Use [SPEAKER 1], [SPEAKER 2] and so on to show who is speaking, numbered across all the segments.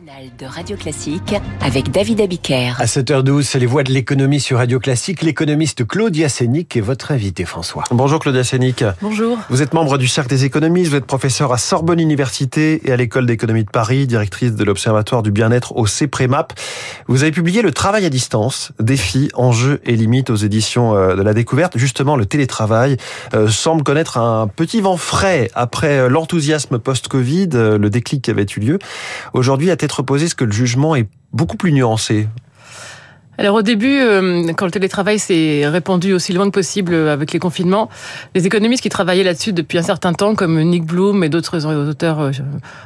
[SPEAKER 1] de Radio Classique avec David Abiker.
[SPEAKER 2] À 7h12, c'est les voix de l'économie sur Radio Classique. L'économiste Claudia Sénic est votre invité, François.
[SPEAKER 3] Bonjour Claudia Sénic.
[SPEAKER 4] Bonjour.
[SPEAKER 3] Vous êtes membre du Cercle des économistes, vous êtes professeur à Sorbonne Université et à l'École d'économie de Paris, directrice de l'Observatoire du bien-être au CEPREMAP. Vous avez publié Le travail à distance, défis, enjeux et limites aux éditions euh, de la découverte. Justement, le télétravail euh, semble connaître un petit vent frais après euh, l'enthousiasme post-Covid, le déclic qui avait eu lieu. Aujourd'hui, à tête reposée, est-ce que le jugement est beaucoup plus nuancé
[SPEAKER 4] alors au début, euh, quand le télétravail s'est répandu aussi loin que possible avec les confinements, les économistes qui travaillaient là-dessus depuis un certain temps, comme Nick Bloom et d'autres auteurs euh,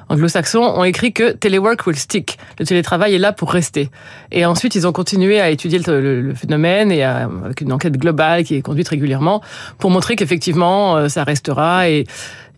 [SPEAKER 4] anglo-saxons, ont écrit que telework will stick. Le télétravail est là pour rester. Et ensuite, ils ont continué à étudier le, phénomène et avec une enquête globale qui est conduite régulièrement pour montrer qu'effectivement, euh, ça restera et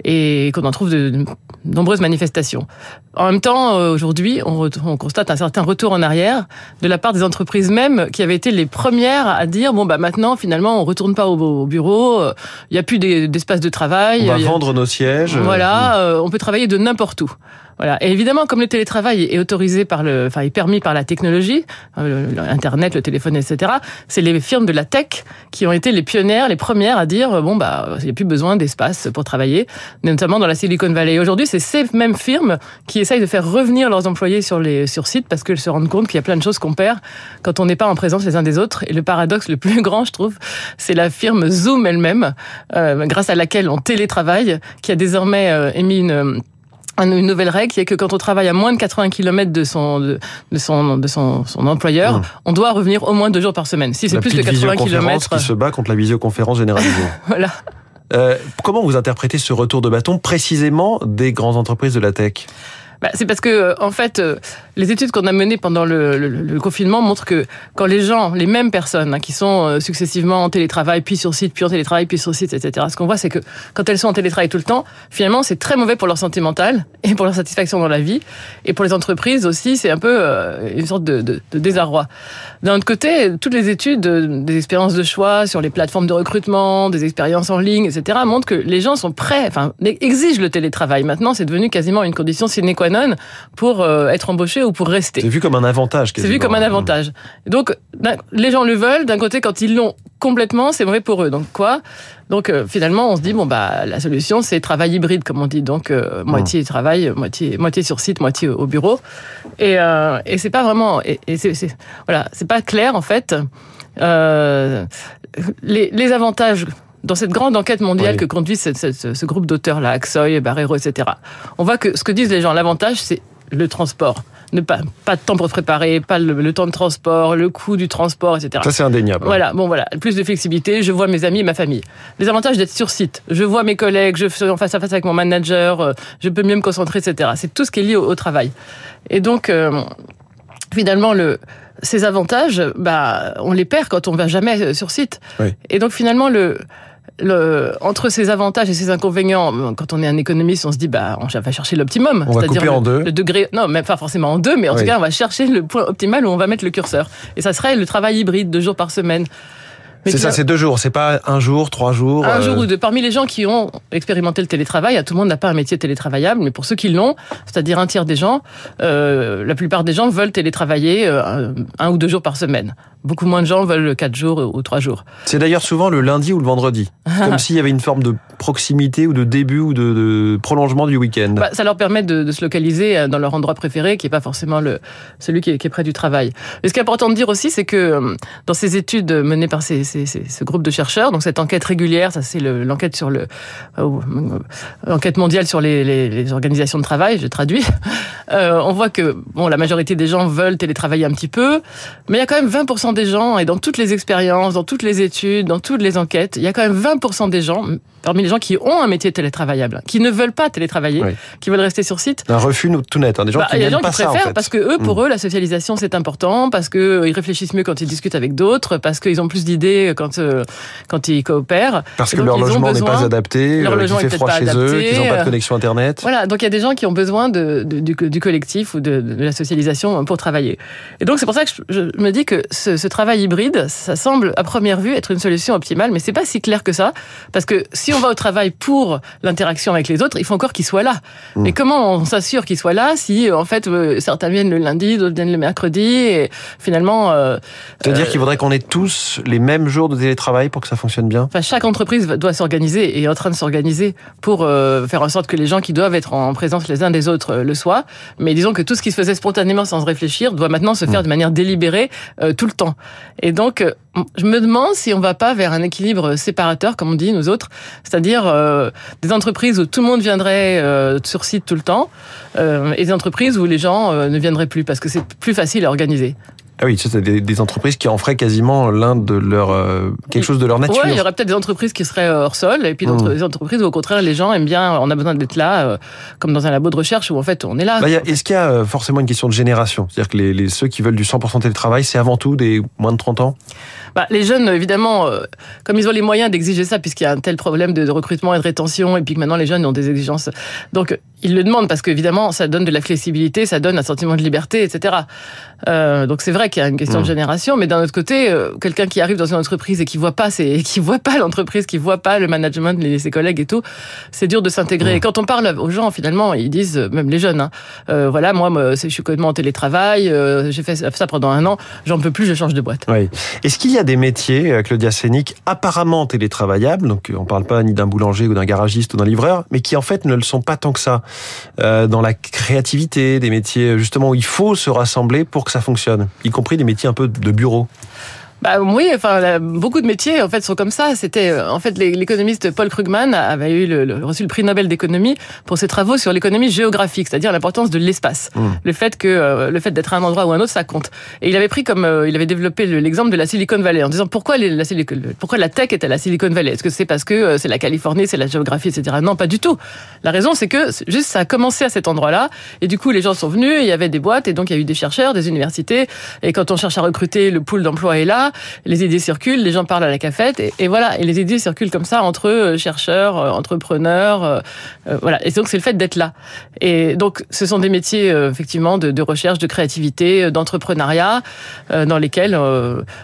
[SPEAKER 4] et qu'on en trouve de, nombreuses manifestations. En même temps, euh, aujourd'hui, on, on, constate un certain retour en arrière de la part des entreprises même qui avaient été les premières à dire bon bah maintenant finalement on retourne pas au, bureau, euh, il n'y a plus d'espace de travail.
[SPEAKER 3] On va vendre nos sièges.
[SPEAKER 4] Voilà, euh, on peut travailler de n'importe où. Voilà. Et évidemment, comme le télétravail est autorisé par le, enfin, est permis par la technologie, Internet, le téléphone, etc. C'est les firmes de la tech qui ont été les pionnières, les premières à dire bon bah il n'y a plus besoin d'espace pour travailler, notamment dans la Silicon Valley. Aujourd'hui, c'est ces mêmes firmes qui essayent de faire revenir leurs employés sur les sur site parce qu'elles se rendent compte qu'il y a plein de choses qu'on perd quand on n'est pas en présence les uns des autres. Et le paradoxe le plus grand, je trouve, c'est la firme Zoom elle-même, euh, grâce à laquelle on télétravaille, qui a désormais euh, émis une une nouvelle règle qui est que quand on travaille à moins de 80 km de son de, son de son, son employeur, mmh. on doit revenir au moins deux jours par semaine. Si c'est plus de 80 km,
[SPEAKER 3] qui se bat contre la visioconférence généralisée.
[SPEAKER 4] voilà.
[SPEAKER 3] Euh, comment vous interprétez ce retour de bâton précisément des grandes entreprises de la tech?
[SPEAKER 4] Bah, c'est parce que, euh, en fait, euh, les études qu'on a menées pendant le, le, le, confinement montrent que quand les gens, les mêmes personnes, hein, qui sont euh, successivement en télétravail, puis sur site, puis en télétravail, puis sur site, etc., ce qu'on voit, c'est que quand elles sont en télétravail tout le temps, finalement, c'est très mauvais pour leur santé mentale et pour leur satisfaction dans la vie. Et pour les entreprises aussi, c'est un peu une sorte de, de, de désarroi. D'un autre côté, toutes les études des expériences de choix sur les plateformes de recrutement, des expériences en ligne, etc., montrent que les gens sont prêts, enfin, exigent le télétravail. Maintenant, c'est devenu quasiment une condition sine qua non pour euh, être embauché ou pour rester.
[SPEAKER 3] C'est vu comme un avantage.
[SPEAKER 4] C'est vu comme un avantage. Donc, les gens le veulent. D'un côté, quand ils l'ont complètement, c'est vrai pour eux. Donc quoi? Donc euh, finalement, on se dit bon bah la solution c'est travail hybride comme on dit. Donc euh, moitié travail, moitié moitié sur site, moitié au bureau. Et et c'est pas vraiment et, c'est voilà, c'est pas clair en fait. les, les avantages dans cette grande enquête mondiale que conduit ce, groupe d'auteurs-là, Axoy, Barrero, etc., on voit que ce que disent les gens, l'avantage, c'est le transport. Ne pas, pas de temps pour préparer, pas le, temps de transport, le coût du transport, etc.
[SPEAKER 3] Ça, c'est indéniable.
[SPEAKER 4] Voilà, bon, voilà. Plus de flexibilité, je vois mes amis et ma famille. Les avantages d'être sur site. Je vois mes collègues, je suis en face à face avec mon manager, euh, je peux mieux me concentrer, etc. C'est tout ce qui est lié au, travail. Et donc, euh, finalement, le, ces avantages, bah, on les perd quand on va jamais euh, sur site. Et donc, finalement, le, le, entre ces avantages et ces inconvénients, quand on est un économiste, on se dit bah on va chercher l'optimum,
[SPEAKER 3] c'est-à-dire
[SPEAKER 4] le,
[SPEAKER 3] en deux.
[SPEAKER 4] le degré, non, même pas forcément en deux, mais en tout cas on va chercher le point optimal où on va mettre le curseur. Et ça serait le travail hybride, deux jours par semaine.
[SPEAKER 3] C'est ça, c'est deux jours, c'est pas un jour, trois jours.
[SPEAKER 4] Un jour euh, ou deux. Parmi les gens qui ont expérimenté le télétravail, tout le monde n'a pas un métier télétravaillable, mais pour ceux qui l'ont, c'est-à-dire un tiers des gens, euh, la plupart des gens veulent télétravailler euh, un ou deux jours par semaine. Beaucoup moins de gens veulent quatre jours ou trois jours.
[SPEAKER 3] C'est d'ailleurs souvent le lundi ou le vendredi, comme s'il y avait une forme de proximité ou de début ou de, prolongement du week-end.
[SPEAKER 4] Bah, ça leur permet de, se localiser dans leur endroit préféré, qui n'est pas forcément le, celui qui est, qui est, près du travail. Et ce qui est important de dire aussi, c'est que dans ces études menées par ces, ce groupe de chercheurs, donc cette enquête régulière, ça c'est l'enquête sur le, euh, enquête mondiale sur les, les, les, organisations de travail, je traduis. Euh, on voit que bon, la majorité des gens veulent télétravailler un petit peu, mais il y a quand même 20% des gens, et dans toutes les expériences, dans toutes les études, dans toutes les enquêtes, il y a quand même 20% des gens, parmi les gens qui ont un métier télétravaillable, qui ne veulent pas télétravailler, qui veulent rester sur site.
[SPEAKER 3] Un refus tout net, hein, des gens bah, qui n'aiment pas ça, en fait.
[SPEAKER 4] Parce que eux, pour mm. eux, la socialisation c'est important, parce qu'ils réfléchissent mieux quand ils discutent avec d'autres, parce qu'ils ont plus d'idées payer quand euh, quand ils coopèrent.
[SPEAKER 3] Parce que leur logement n'est pas adapté,
[SPEAKER 4] leur
[SPEAKER 3] euh,
[SPEAKER 4] logement
[SPEAKER 3] fait froid chez eux, qu'ils n'ont pas de
[SPEAKER 4] euh,
[SPEAKER 3] connexion Internet.
[SPEAKER 4] Voilà, donc il y a des gens qui ont besoin de, de- du, du collectif ou de, de la socialisation pour travailler. Et donc c'est pour ça que je, je me dis que ce, ce travail hybride, ça semble à première vue être une solution optimale, mais c'est pas si clair que ça, parce que si on va au travail pour l'interaction avec les autres, il faut encore qu'ils soient là.
[SPEAKER 3] Mm.
[SPEAKER 4] Mais comment on s'assure qu'ils soient là si en fait euh, certains viennent le lundi, d'autres viennent le mercredi, et finalement, euh,
[SPEAKER 3] C'est-à-dire qu'il faudrait qu'on ait tous les mêmes jours de télétravail pour que ça fonctionne bien
[SPEAKER 4] Enfin, chaque entreprise doit s'organiser et est en train de s'organiser pour euh, faire en sorte que les gens qui doivent être en présence les uns des autres euh, le soient. Mais disons que tout ce qui se faisait spontanément sans réfléchir doit maintenant se faire de manière délibérée euh, tout le temps. Et donc, je me demande si on va pas vers un équilibre séparateur, comme on dit nous autres, c'est-à-dire euh, des entreprises où tout le monde viendrait euh, sur site tout le temps euh, et des entreprises où les gens ne viendraient plus parce que c'est plus facile à organiser.
[SPEAKER 3] Ah oui, c'est des, des entreprises qui en feraient quasiment l'un de leur euh, quelque chose de leur nature.
[SPEAKER 4] Ouais, il y aurait peut-être des entreprises qui seraient euh, hors sol, et puis d'autres
[SPEAKER 3] Mm.
[SPEAKER 4] des entreprises où au contraire les gens aiment bien, on a besoin d'être là, euh, comme dans un labo de recherche où en fait on est là.
[SPEAKER 3] Bah, Est-ce qu'il y a euh, forcément une question de génération? C'est-à-dire que les, les- ceux qui veulent du 100% télétravail, c'est avant tout des moins de 30 ans?
[SPEAKER 4] Bah, les jeunes, évidemment, euh, comme ils ont les moyens d'exiger ça, puisqu'il y a un tel problème de, de recrutement et de rétention, et puis que maintenant les jeunes ont des exigences, donc ils le demandent parce qu'évidemment ça donne de la flexibilité, ça donne un sentiment de liberté, etc. Euh, donc c'est vrai qu'il y a une question
[SPEAKER 3] Mm.
[SPEAKER 4] de génération, mais d'un autre côté, euh, quelqu'un qui arrive dans une entreprise et qui voit pas, ses, qui voit pas l'entreprise, qui voit pas le management, les, ses collègues et tout, c'est dur de s'intégrer.
[SPEAKER 3] Mm.
[SPEAKER 4] Et quand on parle aux gens, finalement, ils disent, euh, même les jeunes, hein, euh, voilà, moi, moi, c'est- je suis complètement en télétravail, euh, j'ai fait ça pendant un an, j'en peux plus, je change de boîte.
[SPEAKER 3] Oui. Est-ce qu'il y a des métiers, Claudia Sénic, apparemment télétravaillables, donc on parle pas ni d'un boulanger ou d'un garagiste ou d'un livreur, mais qui en fait ne le sont pas tant que ça, dans la créativité, des métiers euh, justement où il faut se rassembler pour que ça fonctionne, y compris des métiers un peu de bureau.
[SPEAKER 4] Bah oui, enfin là, beaucoup de métiers en fait sont comme ça. C'était euh, en fait l'é- l'économiste Paul Krugman avait eu le, le- reçu le prix Nobel d'économie pour ses travaux sur l'économie géographique, c'est-à-dire l'importance de l'espace,
[SPEAKER 3] Mm.
[SPEAKER 4] le fait que euh, le fait d'être à un endroit ou un autre ça compte. Et il avait pris comme euh, il avait développé le- l'exemple de la Silicon Valley en disant pourquoi les- la, Silicon- pourquoi la tech est à la Silicon Valley? Est-ce que c'est parce que euh, c'est la Californie, c'est la géographie, etc. Non, pas du tout. La raison c'est que juste ça a commencé à cet endroit-là et du coup les gens sont venus, il y avait des boîtes et donc il y a eu des chercheurs, des universités et quand on cherche à recruter, le pool d'emploi est là, les idées circulent, les gens parlent à la cafette, et, voilà. Et les idées circulent comme ça entre euh, chercheurs, euh, entrepreneurs, euh, voilà. Et donc c'est le fait d'être là. Et donc ce sont des métiers effectivement de, recherche, de créativité, d'entrepreneuriat, dans lesquels,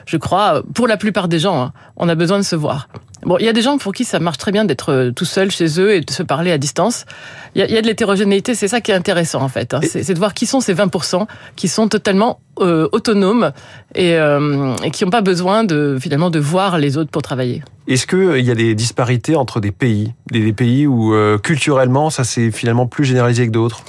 [SPEAKER 4] je crois, pour la plupart des gens, hein, on a besoin de se voir. Bon, il y a des gens pour qui ça marche très bien d'être euh, tout seul chez eux et de se parler à distance. Il y a, il y a de l'hétérogénéité, c'est ça qui est intéressant en fait. hein. C'est de voir qui sont ces 20% qui sont totalement euh, autonomes et, euh, et qui n'ont pas besoin de finalement de voir les autres pour travailler.
[SPEAKER 3] Est-ce qu'il y a des disparités entre des pays, des, des pays où culturellement ça c'est finalement plus généralisé que d'autres?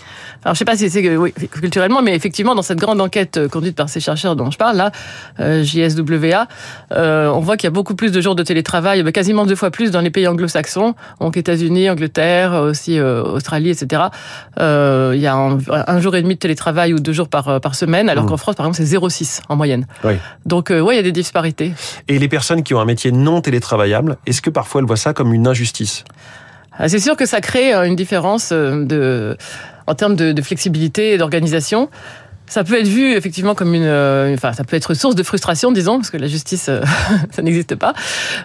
[SPEAKER 4] Alors je sais pas si c'est oui, culturellement, mais effectivement dans cette grande enquête conduite par ces chercheurs dont je parle là, JSWA, on voit qu'il y a beaucoup plus de jours de télétravail, bah, quasiment deux fois plus dans les pays anglo-saxons, donc États-Unis, Angleterre, aussi euh, Australie, etc. Euh, il y a un, un jour et demi de télétravail ou deux jours par euh, par semaine, alors
[SPEAKER 3] Mmh.
[SPEAKER 4] qu'en France par exemple c'est 0,6 en moyenne.
[SPEAKER 3] Oui.
[SPEAKER 4] Donc euh, ouais, il y a des disparités.
[SPEAKER 3] Et les personnes qui ont un métier non télétravaillable, est-ce que parfois elles voient ça comme une injustice?
[SPEAKER 4] Ah, C'est sûr que ça crée euh, une différence euh, de, en termes de, de flexibilité et d'organisation. Ça peut être vu effectivement comme une, euh, enfin, ça peut être source de frustration, disons, parce que la justice, euh, ça n'existe pas.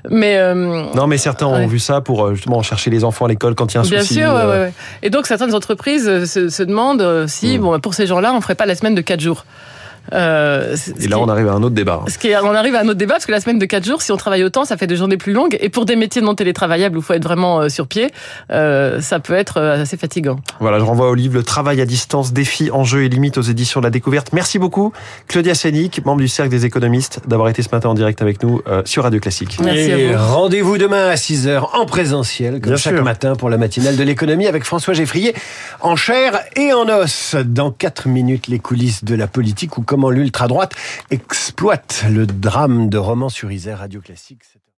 [SPEAKER 4] Mais euh,
[SPEAKER 3] Non, mais certains ont vu ça pour euh, justement chercher les enfants à l'école quand il y a un
[SPEAKER 4] Bien
[SPEAKER 3] souci.
[SPEAKER 4] sûr, ouais, ouais. Et donc certaines entreprises se, se demandent si,
[SPEAKER 3] Mm.
[SPEAKER 4] bon, pour ces gens-là, on ferait pas la semaine de 4 jours. Euh,
[SPEAKER 3] Et là, on arrive à un autre débat.
[SPEAKER 4] Ce qui est, on arrive à un autre débat parce que la semaine de 4 jours, si on travaille autant, ça fait des journées plus longues. Et pour des métiers non télétravaillables où il faut être vraiment euh, sur pied, euh, ça peut être assez fatigant.
[SPEAKER 3] Voilà, je renvoie au livre Le travail à distance, défis, enjeux et limites aux éditions de la découverte. Merci beaucoup, Claudia Sénic, membre du Cercle des économistes, d'avoir été ce matin en direct avec nous euh, sur Radio Classique.
[SPEAKER 4] Merci
[SPEAKER 2] Et
[SPEAKER 4] à vous.
[SPEAKER 2] rendez-vous demain à 6h en présentiel, comme
[SPEAKER 3] Bien
[SPEAKER 2] chaque
[SPEAKER 3] sûr.
[SPEAKER 2] matin pour la matinale de l'économie avec François Geffrier en chair et en os. Dans 4 minutes, les coulisses de la politique ou comment l'ultra-droite exploite le drame de Romans sur Isère Radio Classique.